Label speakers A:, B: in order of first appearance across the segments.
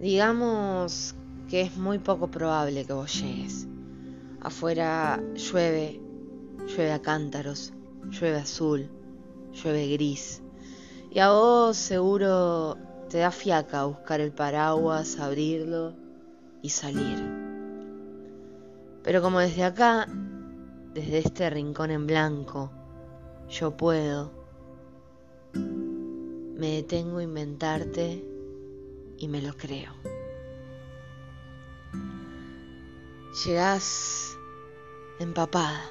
A: Digamos que es muy poco probable que vos llegues. Afuera llueve, llueve a cántaros, llueve azul, llueve gris. Y a vos seguro te da fiaca buscar el paraguas, abrirlo y salir. Pero como desde acá, desde este rincón en blanco, yo puedo, me detengo a inventarte y me lo creo. Llegás empapada,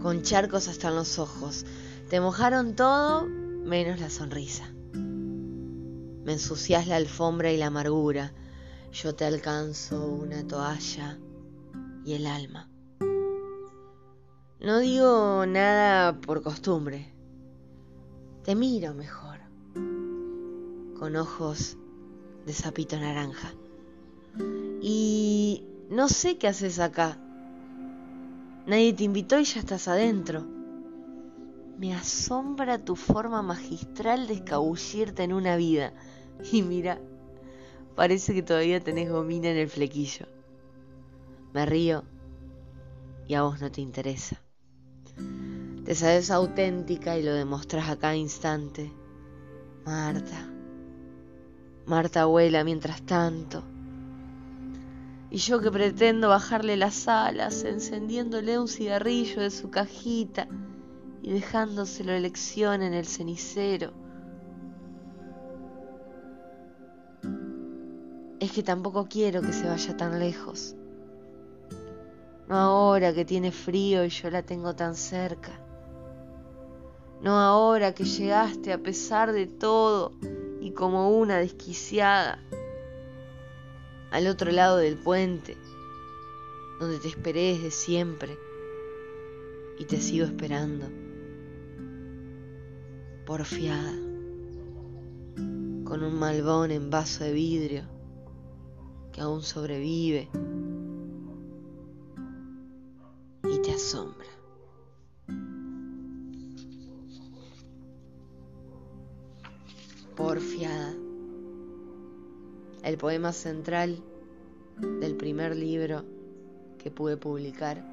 A: con charcos hasta en los ojos. Te mojaron todo menos la sonrisa. Me ensucias la alfombra y la amargura. Yo te alcanzo una toalla y el alma. No digo nada por costumbre. Te miro mejor, con ojos de sapito naranja. Y no sé qué haces acá. Nadie te invitó y ya estás adentro. Me asombra tu forma magistral de escabullirte en una vida. Y mira, parece que todavía tenés gomina en el flequillo. Me río y a vos no te interesa. Te sabes auténtica y lo demostras a cada instante. Marta. Marta abuela mientras tanto. Y yo que pretendo bajarle las alas, encendiéndole un cigarrillo de su cajita y dejándoselo elección en el cenicero. Es que tampoco quiero que se vaya tan lejos. No ahora que tiene frío y yo la tengo tan cerca. No ahora que llegaste a pesar de todo y como una desquiciada al otro lado del puente, donde te esperé desde siempre y te sigo esperando, porfiada, con un malbón en vaso de vidrio que aún sobrevive y te asombra. Porfiada el poema central del primer libro que pude publicar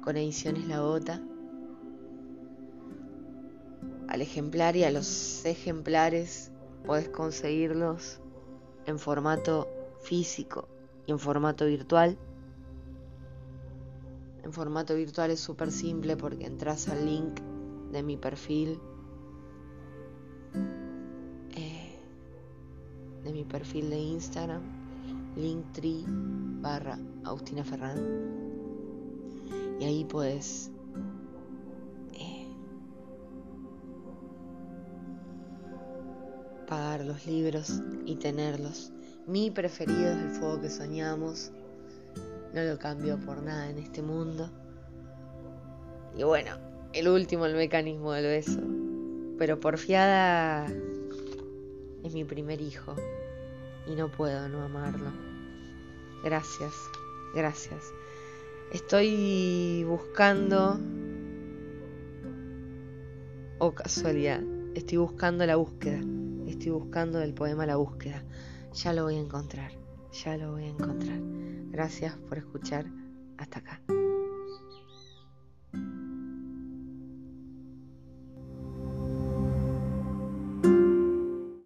A: con ediciones La Bota. Al ejemplar y a los ejemplares puedes conseguirlos en formato físico y en formato virtual. En formato virtual es súper simple porque entras al link de mi perfil mi perfil de Instagram, linktree barra Agustina Ferran. Y ahí puedes eh, pagar los libros y tenerlos. Mi preferido es el fuego que soñamos. No lo cambio por nada en este mundo. Y bueno, el último, el mecanismo del beso. Pero porfiada primer hijo y no puedo no amarlo. Gracias, gracias. Estoy buscando, o casualidad, estoy buscando la búsqueda, estoy buscando el poema La búsqueda. Ya lo voy a encontrar, ya lo voy a encontrar. Gracias por escuchar hasta acá.